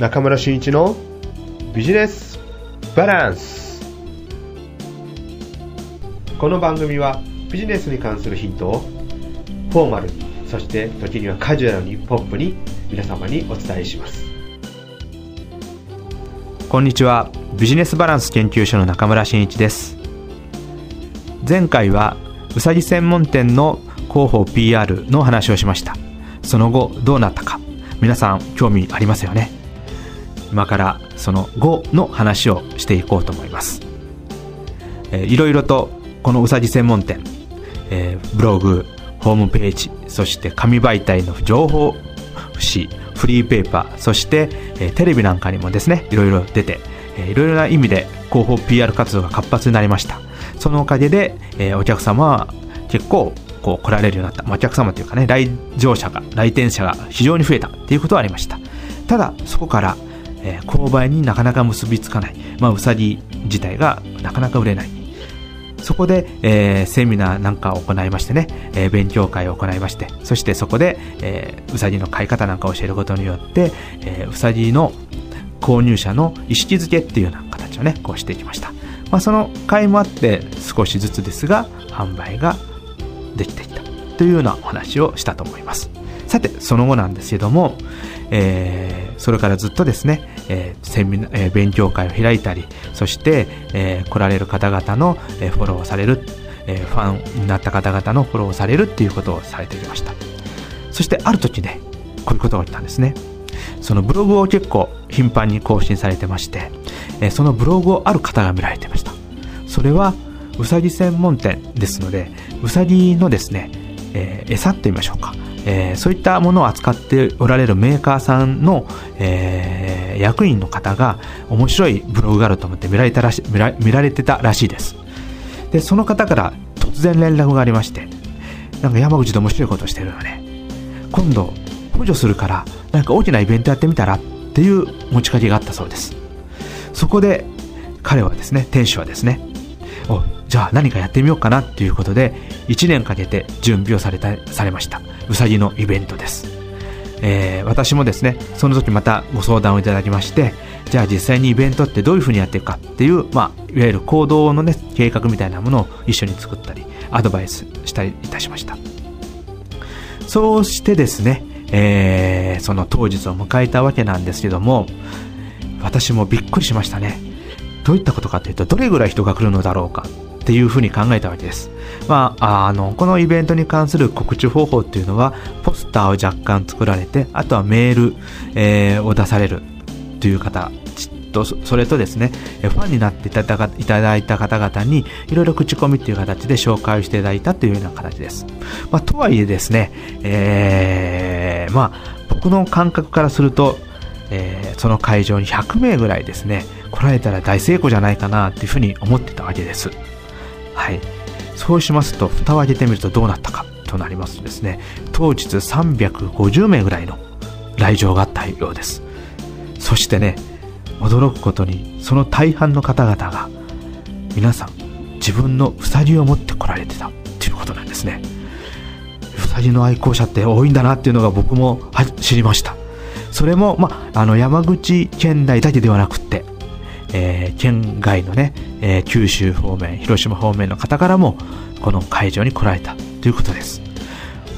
中村俊一のビジネスバランス。この番組はビジネスに関するヒントをフォーマルにそして時にはカジュアルにポップに皆様にお伝えします。こんにちは。ビジネスバランス研究所の中村真一です。前回はうさぎ専門店の広報 PR の話をしました。その後どうなったか。皆さん興味ありますよね。今からその後の話をしていこうと思います、えー、いろいろとこのうさぎ専門店、えー、ブログホームページそして紙媒体の情報誌フリーペーパーそして、えー、テレビなんかにもですねいろいろ出て、えー、いろいろな意味で広報 PR 活動が活発になりました。そのおかげで、えー、お客様は結構こう来られるようになった、まあ、お客様というかね来場者が来店者が非常に増えたっていうことはありました。ただそこから、えー、購買になかなか結びつかない、まあ、うさぎ自体がなかなか売れない。そこで、えー、セミナーなんかを行いましてね、えー、勉強会を行いまして、そしてそこで、えー、うさぎの飼い方なんかを教えることによって、えー、うさぎの購入者の意識づけっていうような形をね、こうしていきました。まあ、その会もあって少しずつですが、販売ができていった。というようなお話をしたと思います。さて、その後なんですけども、えー、それからずっとですね、えーセミナえー、勉強会を開いたり、そして、えー、来られる方々の、えー、フォローをされる、えー、ファンになった方々のフォローをされるっていうことをされてきました。そしてある時ね、こういうことが起きたんですね。そのブログを結構頻繁に更新されてまして、えー、そのブログをある方が見られてました。それは、うさぎ専門店ですので、うさぎのですね、えー、餌って言いましょうか。えー、そういったものを扱っておられるメーカーさんの、えー、役員の方が面白いブログがあると思って見られたらし見ら見られてたらしいです。で、その方から突然連絡がありまして、なんか山口で面白いことしてるよね。今度、補助するから、なんか大きなイベントやってみたらっていう持ちかけがあったそうです。そこで、彼はですね、店主はですね、おじゃあ何かやってみようかなっていうことで、1年かけて準備をされた、されました。うさぎのイベントです。えー、私もですね、その時またご相談をいただきまして、じゃあ実際にイベントってどういうふうにやっていくかっていう、まあ、いわゆる行動のね、計画みたいなものを一緒に作ったり、アドバイスしたりいたしました。そうしてですね、えー、その当日を迎えたわけなんですけども、私もびっくりしましたね。どういったことかというと、どれぐらい人が来るのだろうかっていうふうに考えたわけです。まあ、あの、このイベントに関する告知方法っていうのは、ポスターを若干作られて、あとはメール、えー、を出されるという方、と、それとですね、ファンになっていただいた方々に、いろいろ口コミっていう形で紹介をしていただいたというような形です。まあ、とはいえですね、えー、まあ、僕の感覚からすると、えー、その会場に100名ぐらいですね、来られたら大成功じゃないかなっていうふうに思ってたわけです。はい。そうしますと、蓋を開けてみるとどうなったかとなりますとですね、当日350名ぐらいの来場があったようです。そしてね、驚くことに、その大半の方々が、皆さん、自分のうさぎを持って来られてたということなんですね。うさぎの愛好者って多いんだなっていうのが僕も知りました。それも、ま、あの、山口県内だけではなくって、えー、県外のね、えー、九州方面、広島方面の方からも、この会場に来られたということです。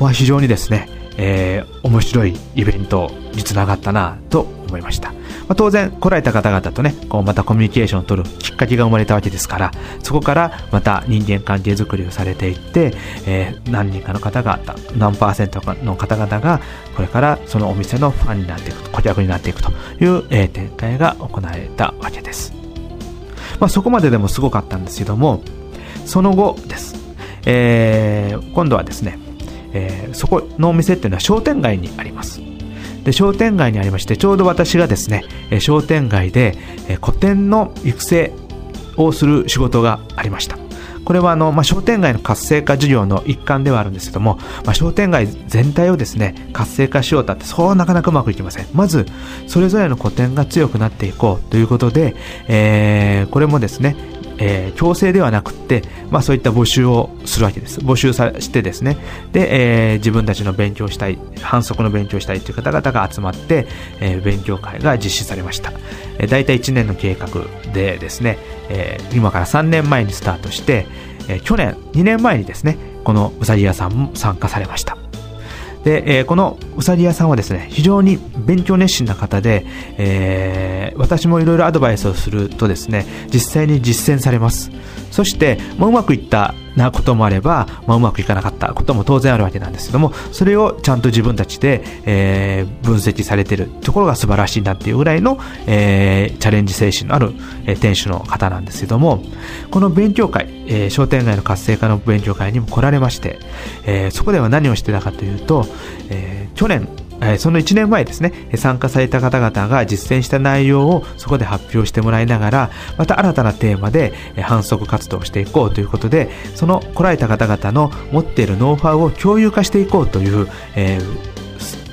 まあ、非常にですね、えー、面白いイベントにつながったなと思いました。まあ、当然、来られた方々とね、こうまたコミュニケーションを取るきっかけが生まれたわけですから、そこからまた人間関係づくりをされていって、えー、何人かの方々、何パーセントかの方々が、これからそのお店のファンになっていく、顧客になっていくという、えー、展開が行われたわけです。まあ、そこまででもすごかったんですけども、その後です。えー、今度はですね、えー、そこのお店っていうのは商店街にあります。で、商店街にありまして、ちょうど私がですね、商店街で古典の育成をする仕事がありました。これはあの、まあ、商店街の活性化事業の一環ではあるんですけども、まあ、商店街全体をですね、活性化しようとって、そうなかなかうまくいきません。まず、それぞれの古典が強くなっていこうということで、えー、これもですね、えー、強制ではなくって、まあそういった募集をするわけです。募集さしてですね、で、えー、自分たちの勉強したい、反則の勉強したいという方々が集まって、えー、勉強会が実施されました。えー、大体1年の計画でですね、えー、今から3年前にスタートして、えー、去年、2年前にですね、このうさぎ屋さんも参加されました。で、えー、このうさぎ屋さんはですね、非常に勉強熱心な方で、えー、私もいろいろアドバイスをするとですね、実際に実践されます。そして、まあ、うまくいったなこともあれば、まあ、うまくいかなかったことも当然あるわけなんですけども、それをちゃんと自分たちで、えー、分析されてるところが素晴らしいなっていうぐらいの、えー、チャレンジ精神のある、えー、店主の方なんですけども、この勉強会、えー、商店街の活性化の勉強会にも来られまして、えー、そこでは何をしてたかというと、えー、去年その1年前ですね、参加された方々が実践した内容をそこで発表してもらいながら、また新たなテーマで反則活動をしていこうということで、その来られた方々の持っているノウハウを共有化していこうという、えー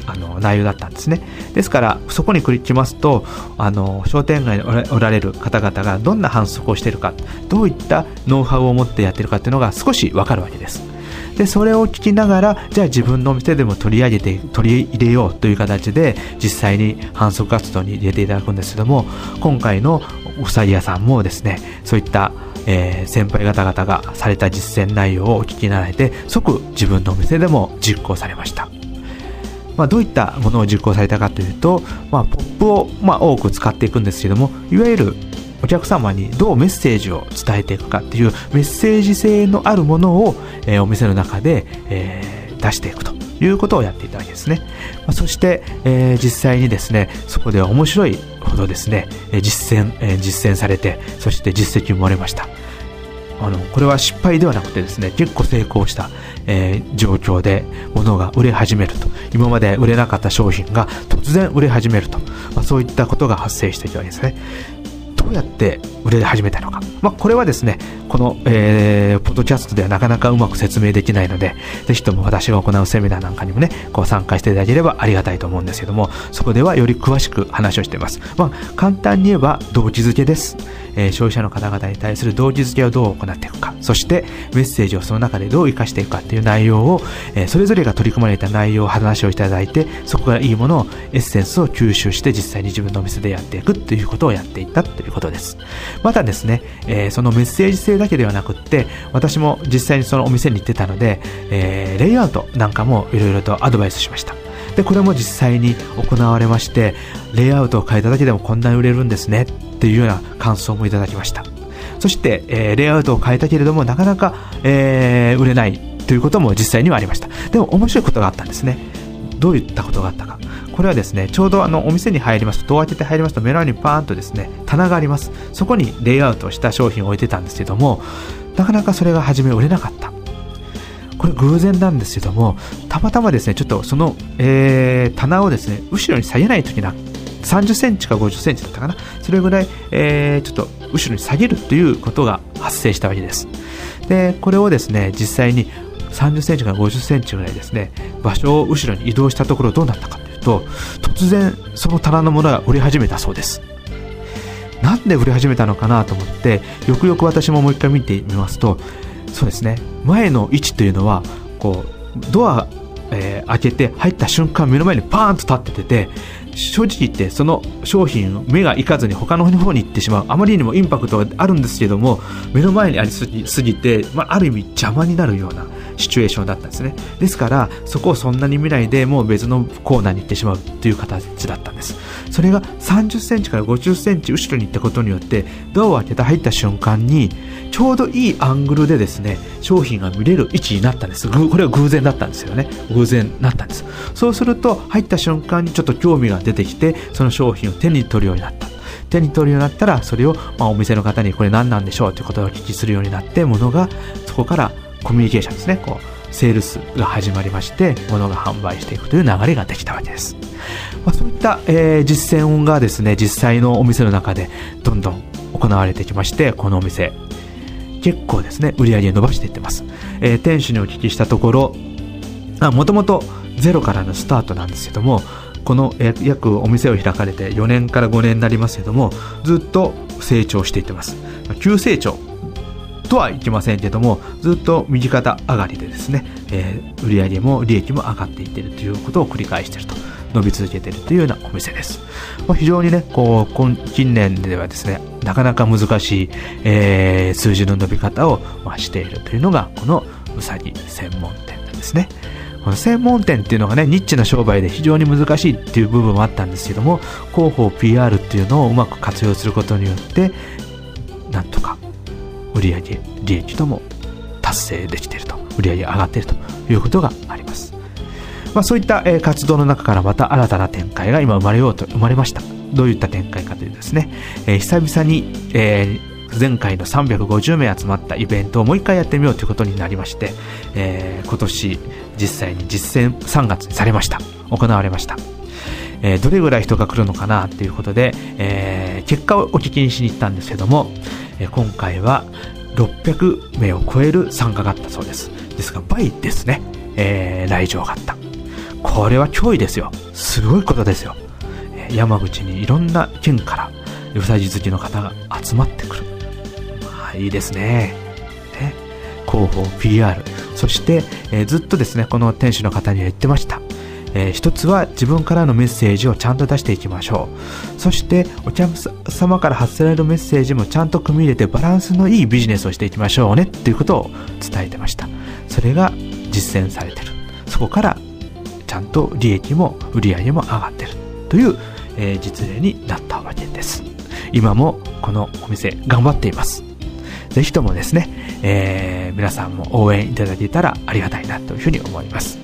あの内容だったんですね。ですから、そこに来ますと、あの商店街におられる方々がどんな反則をしているか、どういったノウハウを持ってやってるかというのが少しわかるわけです。でそれを聞きながらじゃあ自分のお店でも取り上げて取り入れようという形で実際に反則活動に入れていただくんですけども今回のうさぎ屋さんもですねそういったえー、先輩方々がされた実践内容をお聞きになられて即自分のお店でも実行されました、まあ、どういったものを実行されたかというと、まあ、ポップを、まあ、多く使っていくんですけどもいわゆるお客様にどうメッセージを伝えていくかっていうメッセージ性のあるものを、えー、お店の中で、えー、出していくということをやっていたわけですね。まあ、そして、えー、実際にですね、そこでは面白いほどですね、実践、えー、実践されて、そして実績も生まれました。あの、これは失敗ではなくてですね、結構成功した、えー、状況で物が売れ始めると。今まで売れなかった商品が突然売れ始めると。まあ、そういったことが発生していたわけですね。うやって売れ始めたのか。まあ、これはですね、この、えー、ポッドキャストではなかなかうまく説明できないので、ぜひとも私が行うセミナーなんかにもね、こう参加していただければありがたいと思うんですけども、そこではより詳しく話をしています。まあ、簡単に言えば動機づけです。え、消費者の方々に対する動機づけをどう行っていくか、そしてメッセージをその中でどう活かしていくかっていう内容を、え、それぞれが取り組まれた内容を話をいただいて、そこからいいものを、エッセンスを吸収して実際に自分のお店でやっていくということをやっていったということです。またですね、え、そのメッセージ性だけではなくって、私も実際にそのお店に行ってたので、えー、レイアウトなんかもいろいろとアドバイスしました。で、これも実際に行われまして、レイアウトを変えただけでもこんなに売れるんですねっていうような感想もいただきました。そして、えー、レイアウトを変えたけれども、なかなか、えー、売れないということも実際にはありました。でも面白いことがあったんですね。どういったことがあったか。これはですね、ちょうどあのお店に入りますと、戸を開けて入りますと、目の前にパーンとですね、棚があります。そこにレイアウトした商品を置いてたんですけども、なかなかそれが初め売れなかった。これ偶然なんですけども、たまたまですね、ちょっとその、えー、棚をですね、後ろに下げないときな、30センチか50センチだったかな。それぐらい、えー、ちょっと後ろに下げるということが発生したわけです。で、これをですね、実際に30センチから50センチぐらいですね、場所を後ろに移動したところどうなったかというと、突然その棚のものが売れ始めたそうです。なんで売れ始めたのかなと思って、よくよく私ももう一回見てみますと、そうですね、前の位置というのは、こう、ドア、えー、開けて入った瞬間目の前にパーンと立ってて、正直言ってその商品目がいかずに他の方に行ってしまう。あまりにもインパクトがあるんですけども目の前にありすぎて、まあ、ある意味邪魔になるようなシチュエーションだったんですね。ですからそこをそんなに見ないでもう別のコーナーに行ってしまうという形だったんです。それが30センチから50センチ後ろに行ったことによってドアを開けて入った瞬間にちょうどいいアングルでですね商品が見れる位置になったんです。これは偶然だったんですよね。偶然なったんです。そうすると入った瞬間にちょっと興味が出てきてその商品を手に取るようになった。手に取るようになったらそれを、ま、お店の方にこれ何なんでしょうということをお聞きするようになってものがそこからコミュニケーションですね。こうセールスが始まりまして物が販売していくという流れができたわけです、まあ、そういった、えー、実践がですね実際のお店の中でどんどん行われてきましてこのお店。結構ですね売り上げ伸ばしていってます、えー、店主にお聞きしたところもともとゼロからのスタートなんですけどもこの約お店を開かれて4年から5年になりますけどもずっと成長していってます。急成長とはいきませんけども、ずっと右肩上がりでですね、えー、売上も利益も上がっていってるということを繰り返してると、伸び続けているというようなお店です。まあ、非常にね、こう、近年ではですね、なかなか難しい、えー、数字の伸び方を、まあ、しているというのが、このうさぎ専門店なんですね。この専門店っていうのがね、ニッチな商売で非常に難しいっていう部分もあったんですけども、広報 PR っていうのをうまく活用することによって、なんとか売上利益とも達成できていると、売上上がっているということがあります。まあ、そういった、活動の中からまた新たな展開が今生まれようと生まれました。どういった展開かというとですね、え、久々に、え、前回の350名集まったイベントをもう一回やってみようということになりまして、えー、今年実際に実践3月にされました。行われました。えー、どれぐらい人が来るのかなということで、えー、結果をお聞きにしに行ったんですけども、今回は600名を超える参加があったそうです。ですが倍ですね、え、来場があった。これは脅威ですよ。すごいことですよ。山口にいろんな県からうさぎ好きの方が集まってくる。まあいいですね。広報、PR、そして、えー、ずっとですね、この店主の方には言ってました。えー、一つは自分からのメッセージをちゃんと出していきましょう。そしてお客様から発せられるメッセージもちゃんと組み入れてバランスのいいビジネスをしていきましょうねっていうことを伝えてました。それが実践されてる。そこからちゃんと利益も売り上げも上がってるという、えー、実例になったわけです。今もこのお店頑張っています。ぜひともですね、えー、皆さんも応援いただけたらありがたいなというふうに思います。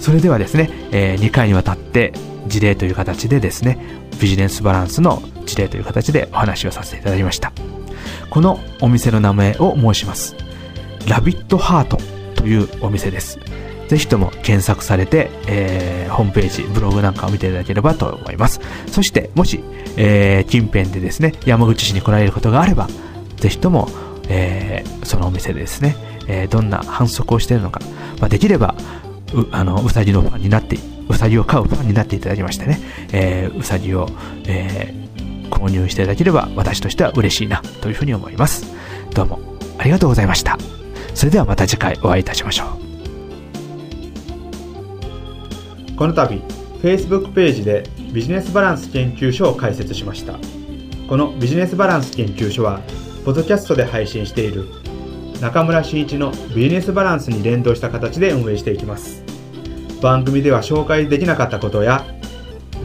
それではですね、えー、2回にわたって事例という形でですね、ビジネスバランスの事例という形でお話をさせていただきました。このお店の名前を申します。ラビットハートというお店です。ぜひとも検索されて、えー、ホームページ、ブログなんかを見ていただければと思います。そして、もし、えー、近辺でですね、山口市に来られることがあれば、ぜひとも、えー、そのお店でですね、え、どんな反則をしているのか、まあ、できれば、うあのうさぎのファンになってうさぎを飼うファンになっていただきましてね、えー、うさぎを、え、購入していただければ私としては嬉しいなというふうに思いますどうもありがとうございましたそれではまた次回お会いいたしましょう。この度 Facebook ページでビジネスバランス研究所を開設しました。このビジネスバランス研究所はポッドキャストで配信している中村真一のビジネスバランスに連動した形で運営していきます。番組では紹介できなかったことや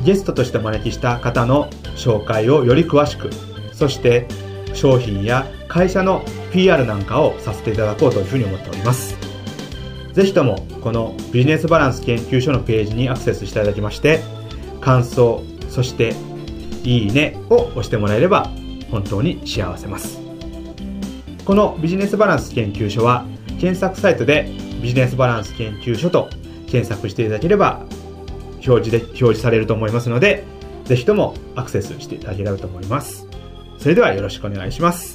ゲストとして招きした方の紹介をより詳しくそして商品や会社の PR なんかをさせていただこうというふうに思っております。ぜひともこのビジネスバランス研究所のページにアクセスしていただきまして感想そしていいねを押してもらえれば本当に幸せます。このビジネスバランス研究所は検索サイトでビジネスバランス研究所と検索していただければ表示で表示されると思いますのでぜひともアクセスしていただければと思います。それではよろしくお願いします。